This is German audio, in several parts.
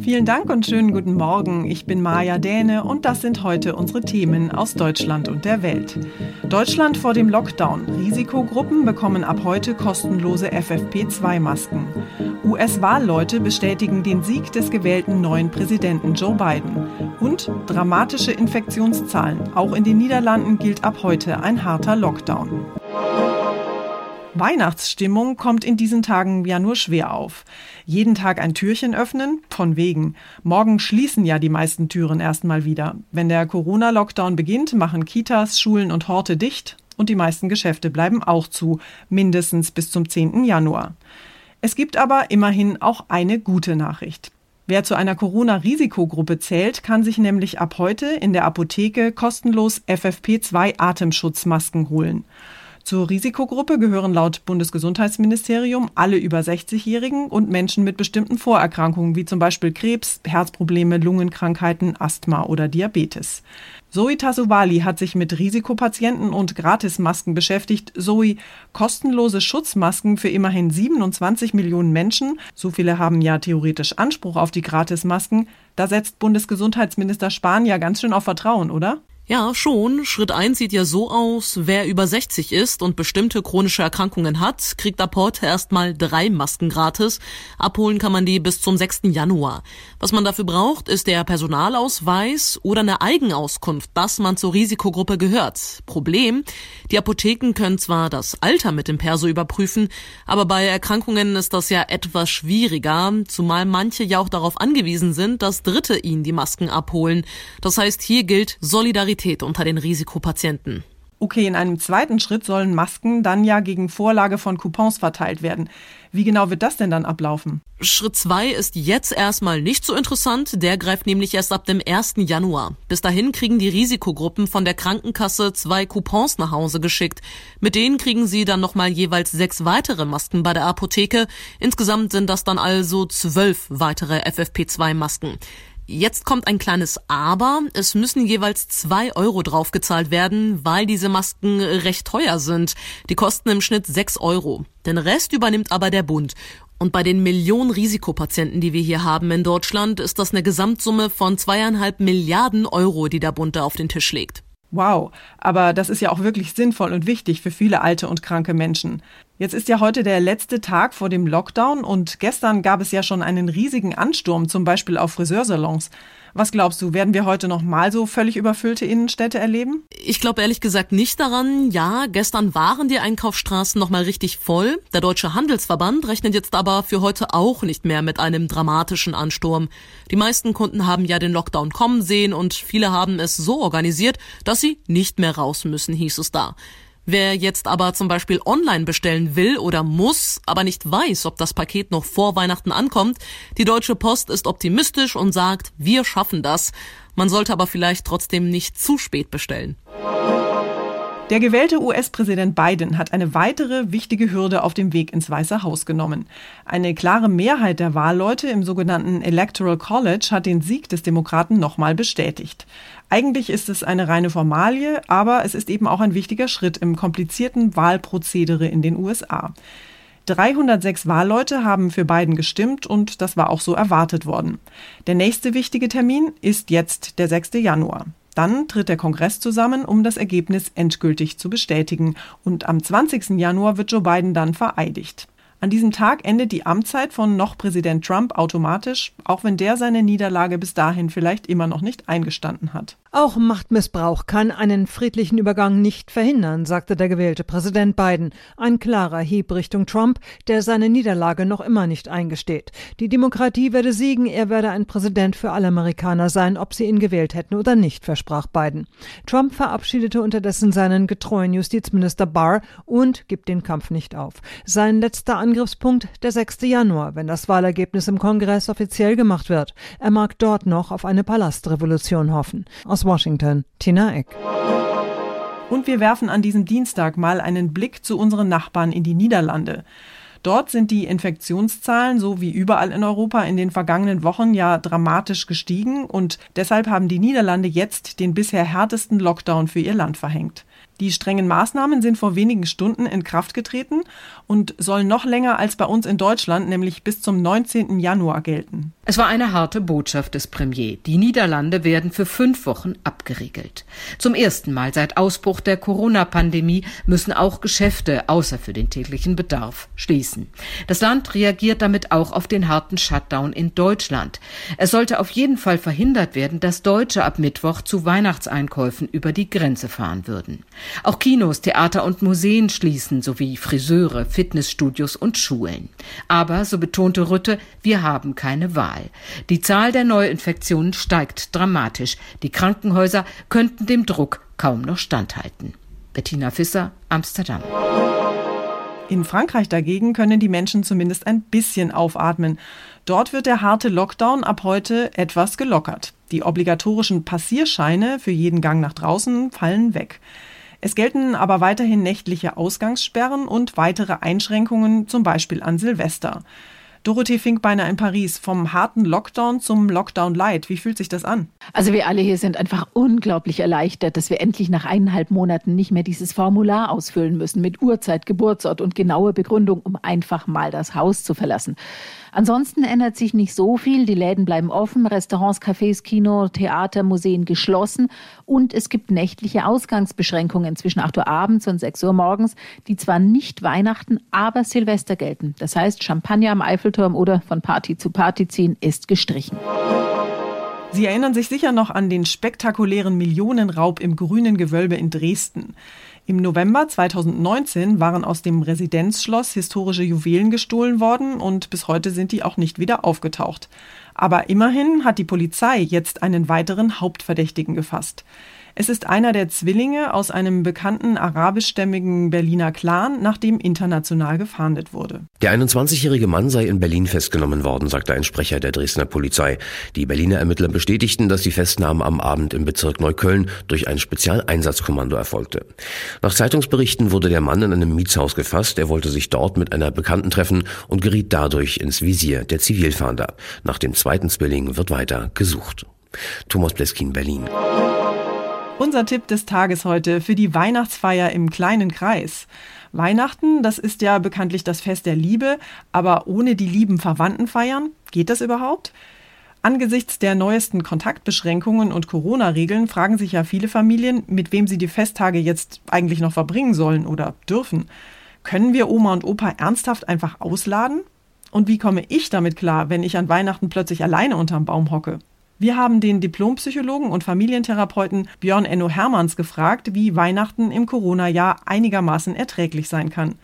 Vielen Dank und schönen guten Morgen. Ich bin Maja Däne und das sind heute unsere Themen aus Deutschland und der Welt. Deutschland vor dem Lockdown. Risikogruppen bekommen ab heute kostenlose FFP2-Masken. US-Wahlleute bestätigen den Sieg des gewählten neuen Präsidenten Joe Biden. Und dramatische Infektionszahlen. Auch in den Niederlanden gilt ab heute ein harter Lockdown. Weihnachtsstimmung kommt in diesen Tagen ja nur schwer auf. Jeden Tag ein Türchen öffnen? Von wegen. Morgen schließen ja die meisten Türen erstmal wieder. Wenn der Corona-Lockdown beginnt, machen Kitas, Schulen und Horte dicht und die meisten Geschäfte bleiben auch zu, mindestens bis zum 10. Januar. Es gibt aber immerhin auch eine gute Nachricht. Wer zu einer Corona-Risikogruppe zählt, kann sich nämlich ab heute in der Apotheke kostenlos FFP2-Atemschutzmasken holen. Zur Risikogruppe gehören laut Bundesgesundheitsministerium alle über 60-Jährigen und Menschen mit bestimmten Vorerkrankungen wie zum Beispiel Krebs, Herzprobleme, Lungenkrankheiten, Asthma oder Diabetes. Zoe Tasovali hat sich mit Risikopatienten und Gratismasken beschäftigt. Zoe, kostenlose Schutzmasken für immerhin 27 Millionen Menschen, so viele haben ja theoretisch Anspruch auf die Gratismasken, da setzt Bundesgesundheitsminister Spahn ja ganz schön auf Vertrauen, oder? Ja, schon. Schritt eins sieht ja so aus, wer über 60 ist und bestimmte chronische Erkrankungen hat, kriegt ab heute erstmal drei Masken gratis. Abholen kann man die bis zum 6. Januar. Was man dafür braucht, ist der Personalausweis oder eine Eigenauskunft, dass man zur Risikogruppe gehört. Problem, die Apotheken können zwar das Alter mit dem Perso überprüfen, aber bei Erkrankungen ist das ja etwas schwieriger, zumal manche ja auch darauf angewiesen sind, dass Dritte ihnen die Masken abholen. Das heißt, hier gilt Solidarität Solidarität unter den Risikopatienten. Okay, in einem zweiten Schritt sollen Masken dann ja gegen Vorlage von Coupons verteilt werden. Wie genau wird das denn dann ablaufen? Schritt zwei ist jetzt erstmal nicht so interessant. Der greift nämlich erst ab dem 1. Januar. Bis dahin kriegen die Risikogruppen von der Krankenkasse zwei Coupons nach Hause geschickt. Mit denen kriegen sie dann nochmal jeweils sechs weitere Masken bei der Apotheke. Insgesamt sind das dann also zwölf weitere FFP2-Masken. Jetzt kommt ein kleines Aber. Es müssen jeweils zwei Euro draufgezahlt werden, weil diese Masken recht teuer sind. Die kosten im Schnitt sechs Euro. Den Rest übernimmt aber der Bund. Und bei den Millionen Risikopatienten, die wir hier haben in Deutschland, ist das eine Gesamtsumme von zweieinhalb Milliarden Euro, die der Bund da auf den Tisch legt. Wow, aber das ist ja auch wirklich sinnvoll und wichtig für viele alte und kranke Menschen. Jetzt ist ja heute der letzte Tag vor dem Lockdown und gestern gab es ja schon einen riesigen Ansturm, zum Beispiel auf Friseursalons. Was glaubst du, werden wir heute noch mal so völlig überfüllte Innenstädte erleben? Ich glaube ehrlich gesagt nicht daran. Ja, gestern waren die Einkaufsstraßen noch mal richtig voll. Der Deutsche Handelsverband rechnet jetzt aber für heute auch nicht mehr mit einem dramatischen Ansturm. Die meisten Kunden haben ja den Lockdown kommen sehen und viele haben es so organisiert, dass sie nicht mehr raus müssen, hieß es da. Wer jetzt aber zum Beispiel online bestellen will oder muss, aber nicht weiß, ob das Paket noch vor Weihnachten ankommt, die Deutsche Post ist optimistisch und sagt, wir schaffen das. Man sollte aber vielleicht trotzdem nicht zu spät bestellen. Der gewählte US-Präsident Biden hat eine weitere wichtige Hürde auf dem Weg ins Weiße Haus genommen. Eine klare Mehrheit der Wahlleute im sogenannten Electoral College hat den Sieg des Demokraten nochmal bestätigt. Eigentlich ist es eine reine Formalie, aber es ist eben auch ein wichtiger Schritt im komplizierten Wahlprozedere in den USA. 306 Wahlleute haben für Biden gestimmt und das war auch so erwartet worden. Der nächste wichtige Termin ist jetzt der 6. Januar. Dann tritt der Kongress zusammen, um das Ergebnis endgültig zu bestätigen. Und am 20. Januar wird Joe Biden dann vereidigt. An diesem Tag endet die Amtszeit von noch Präsident Trump automatisch, auch wenn der seine Niederlage bis dahin vielleicht immer noch nicht eingestanden hat. Auch Machtmissbrauch kann einen friedlichen Übergang nicht verhindern, sagte der gewählte Präsident Biden. Ein klarer Hieb Richtung Trump, der seine Niederlage noch immer nicht eingesteht. Die Demokratie werde siegen, er werde ein Präsident für alle Amerikaner sein, ob sie ihn gewählt hätten oder nicht, versprach Biden. Trump verabschiedete unterdessen seinen getreuen Justizminister Barr und gibt den Kampf nicht auf. Sein letzter Angriffspunkt der 6. Januar, wenn das Wahlergebnis im Kongress offiziell gemacht wird. Er mag dort noch auf eine Palastrevolution hoffen. Aus Washington, Tina Eck. Und wir werfen an diesem Dienstag mal einen Blick zu unseren Nachbarn in die Niederlande. Dort sind die Infektionszahlen, so wie überall in Europa, in den vergangenen Wochen ja dramatisch gestiegen und deshalb haben die Niederlande jetzt den bisher härtesten Lockdown für ihr Land verhängt. Die strengen Maßnahmen sind vor wenigen Stunden in Kraft getreten und sollen noch länger als bei uns in Deutschland, nämlich bis zum 19. Januar gelten. Es war eine harte Botschaft des Premiers. Die Niederlande werden für fünf Wochen abgeriegelt. Zum ersten Mal seit Ausbruch der Corona-Pandemie müssen auch Geschäfte außer für den täglichen Bedarf schließen. Das Land reagiert damit auch auf den harten Shutdown in Deutschland. Es sollte auf jeden Fall verhindert werden, dass Deutsche ab Mittwoch zu Weihnachtseinkäufen über die Grenze fahren würden. Auch Kinos, Theater und Museen schließen, sowie Friseure, Fitnessstudios und Schulen. Aber, so betonte Rütte, wir haben keine Wahl. Die Zahl der Neuinfektionen steigt dramatisch. Die Krankenhäuser könnten dem Druck kaum noch standhalten. Bettina Fisser, Amsterdam. In Frankreich dagegen können die Menschen zumindest ein bisschen aufatmen. Dort wird der harte Lockdown ab heute etwas gelockert. Die obligatorischen Passierscheine für jeden Gang nach draußen fallen weg. Es gelten aber weiterhin nächtliche Ausgangssperren und weitere Einschränkungen, zum Beispiel an Silvester. Dorothee Finkbeiner in Paris, vom harten Lockdown zum Lockdown Light. Wie fühlt sich das an? Also wir alle hier sind einfach unglaublich erleichtert, dass wir endlich nach eineinhalb Monaten nicht mehr dieses Formular ausfüllen müssen mit Uhrzeit, Geburtsort und genaue Begründung, um einfach mal das Haus zu verlassen. Ansonsten ändert sich nicht so viel. Die Läden bleiben offen, Restaurants, Cafés, Kino, Theater, Museen geschlossen und es gibt nächtliche Ausgangsbeschränkungen zwischen 8 Uhr abends und 6 Uhr morgens, die zwar nicht Weihnachten, aber Silvester gelten. Das heißt, Champagner am Eiffelturm oder von Party zu Party ziehen ist gestrichen. Sie erinnern sich sicher noch an den spektakulären Millionenraub im grünen Gewölbe in Dresden. Im November 2019 waren aus dem Residenzschloss historische Juwelen gestohlen worden und bis heute sind die auch nicht wieder aufgetaucht. Aber immerhin hat die Polizei jetzt einen weiteren Hauptverdächtigen gefasst. Es ist einer der Zwillinge aus einem bekannten arabischstämmigen Berliner Clan, nach dem international gefahndet wurde. Der 21-jährige Mann sei in Berlin festgenommen worden, sagte ein Sprecher der Dresdner Polizei. Die Berliner Ermittler bestätigten, dass die Festnahme am Abend im Bezirk Neukölln durch ein Spezialeinsatzkommando erfolgte. Nach Zeitungsberichten wurde der Mann in einem Mietshaus gefasst. Er wollte sich dort mit einer Bekannten treffen und geriet dadurch ins Visier der Zivilfahnder. Nach dem zweiten Zwilling wird weiter gesucht. Thomas Bleskin, Berlin. Unser Tipp des Tages heute für die Weihnachtsfeier im kleinen Kreis. Weihnachten, das ist ja bekanntlich das Fest der Liebe, aber ohne die lieben Verwandten feiern, geht das überhaupt? Angesichts der neuesten Kontaktbeschränkungen und Corona-Regeln fragen sich ja viele Familien, mit wem sie die Festtage jetzt eigentlich noch verbringen sollen oder dürfen. Können wir Oma und Opa ernsthaft einfach ausladen? Und wie komme ich damit klar, wenn ich an Weihnachten plötzlich alleine unterm Baum hocke? Wir haben den Diplompsychologen und Familientherapeuten Björn Enno Hermanns gefragt, wie Weihnachten im Corona-Jahr einigermaßen erträglich sein kann.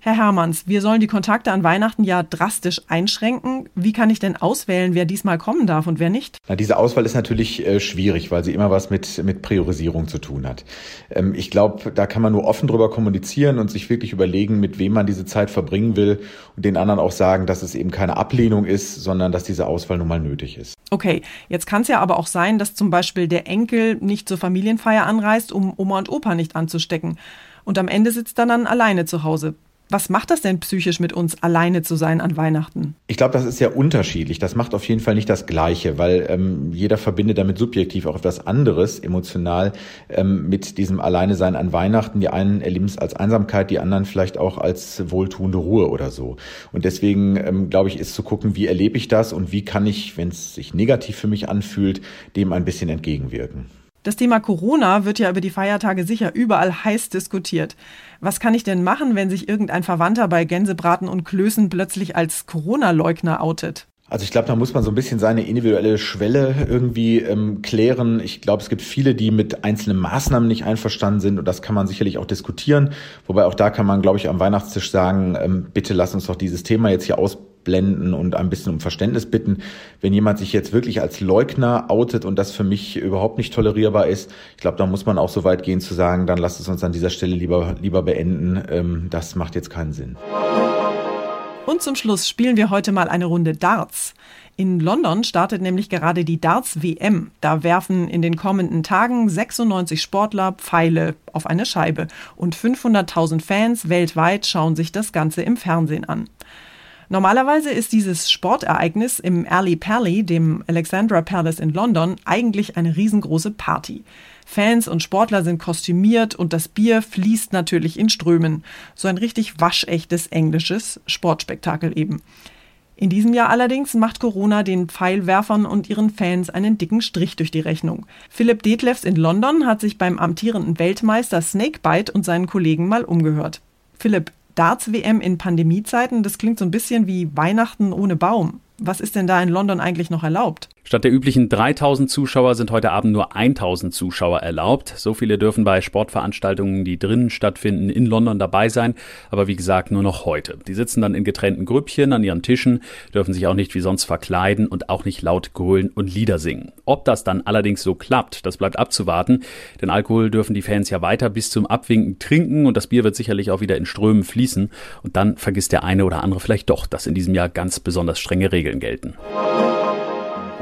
Herr Hermanns, wir sollen die Kontakte an Weihnachten ja drastisch einschränken. Wie kann ich denn auswählen, wer diesmal kommen darf und wer nicht? Na, diese Auswahl ist natürlich äh, schwierig, weil sie immer was mit, mit Priorisierung zu tun hat. Ähm, ich glaube, da kann man nur offen drüber kommunizieren und sich wirklich überlegen, mit wem man diese Zeit verbringen will und den anderen auch sagen, dass es eben keine Ablehnung ist, sondern dass diese Auswahl nun mal nötig ist. Okay, jetzt kann es ja aber auch sein, dass zum Beispiel der Enkel nicht zur Familienfeier anreist, um Oma und Opa nicht anzustecken. Und am Ende sitzt dann, dann alleine zu Hause. Was macht das denn psychisch mit uns, alleine zu sein an Weihnachten? Ich glaube, das ist sehr unterschiedlich. Das macht auf jeden Fall nicht das Gleiche, weil ähm, jeder verbindet damit subjektiv auch etwas anderes, emotional, ähm, mit diesem Alleine-Sein an Weihnachten. Die einen erleben es als Einsamkeit, die anderen vielleicht auch als wohltuende Ruhe oder so. Und deswegen, ähm, glaube ich, ist zu gucken, wie erlebe ich das und wie kann ich, wenn es sich negativ für mich anfühlt, dem ein bisschen entgegenwirken. Das Thema Corona wird ja über die Feiertage sicher überall heiß diskutiert. Was kann ich denn machen, wenn sich irgendein Verwandter bei Gänsebraten und Klößen plötzlich als Corona-Leugner outet? Also ich glaube, da muss man so ein bisschen seine individuelle Schwelle irgendwie ähm, klären. Ich glaube, es gibt viele, die mit einzelnen Maßnahmen nicht einverstanden sind und das kann man sicherlich auch diskutieren. Wobei auch da kann man, glaube ich, am Weihnachtstisch sagen, ähm, bitte lass uns doch dieses Thema jetzt hier aus blenden und ein bisschen um Verständnis bitten. Wenn jemand sich jetzt wirklich als Leugner outet und das für mich überhaupt nicht tolerierbar ist, ich glaube, da muss man auch so weit gehen zu sagen, dann lasst es uns an dieser Stelle lieber, lieber beenden. Ähm, das macht jetzt keinen Sinn. Und zum Schluss spielen wir heute mal eine Runde Darts. In London startet nämlich gerade die Darts WM. Da werfen in den kommenden Tagen 96 Sportler Pfeile auf eine Scheibe und 500.000 Fans weltweit schauen sich das Ganze im Fernsehen an. Normalerweise ist dieses Sportereignis im Ali Pally, dem Alexandra Palace in London, eigentlich eine riesengroße Party. Fans und Sportler sind kostümiert und das Bier fließt natürlich in Strömen. So ein richtig waschechtes englisches Sportspektakel eben. In diesem Jahr allerdings macht Corona den Pfeilwerfern und ihren Fans einen dicken Strich durch die Rechnung. Philipp Detlefs in London hat sich beim amtierenden Weltmeister Snakebite und seinen Kollegen mal umgehört. Philipp, Darts-WM in Pandemiezeiten, das klingt so ein bisschen wie Weihnachten ohne Baum. Was ist denn da in London eigentlich noch erlaubt? Statt der üblichen 3000 Zuschauer sind heute Abend nur 1000 Zuschauer erlaubt. So viele dürfen bei Sportveranstaltungen, die drinnen stattfinden, in London dabei sein. Aber wie gesagt, nur noch heute. Die sitzen dann in getrennten Grüppchen an ihren Tischen, dürfen sich auch nicht wie sonst verkleiden und auch nicht laut grölen und Lieder singen. Ob das dann allerdings so klappt, das bleibt abzuwarten. Denn Alkohol dürfen die Fans ja weiter bis zum Abwinken trinken und das Bier wird sicherlich auch wieder in Strömen fließen. Und dann vergisst der eine oder andere vielleicht doch, dass in diesem Jahr ganz besonders strenge Regeln gelten.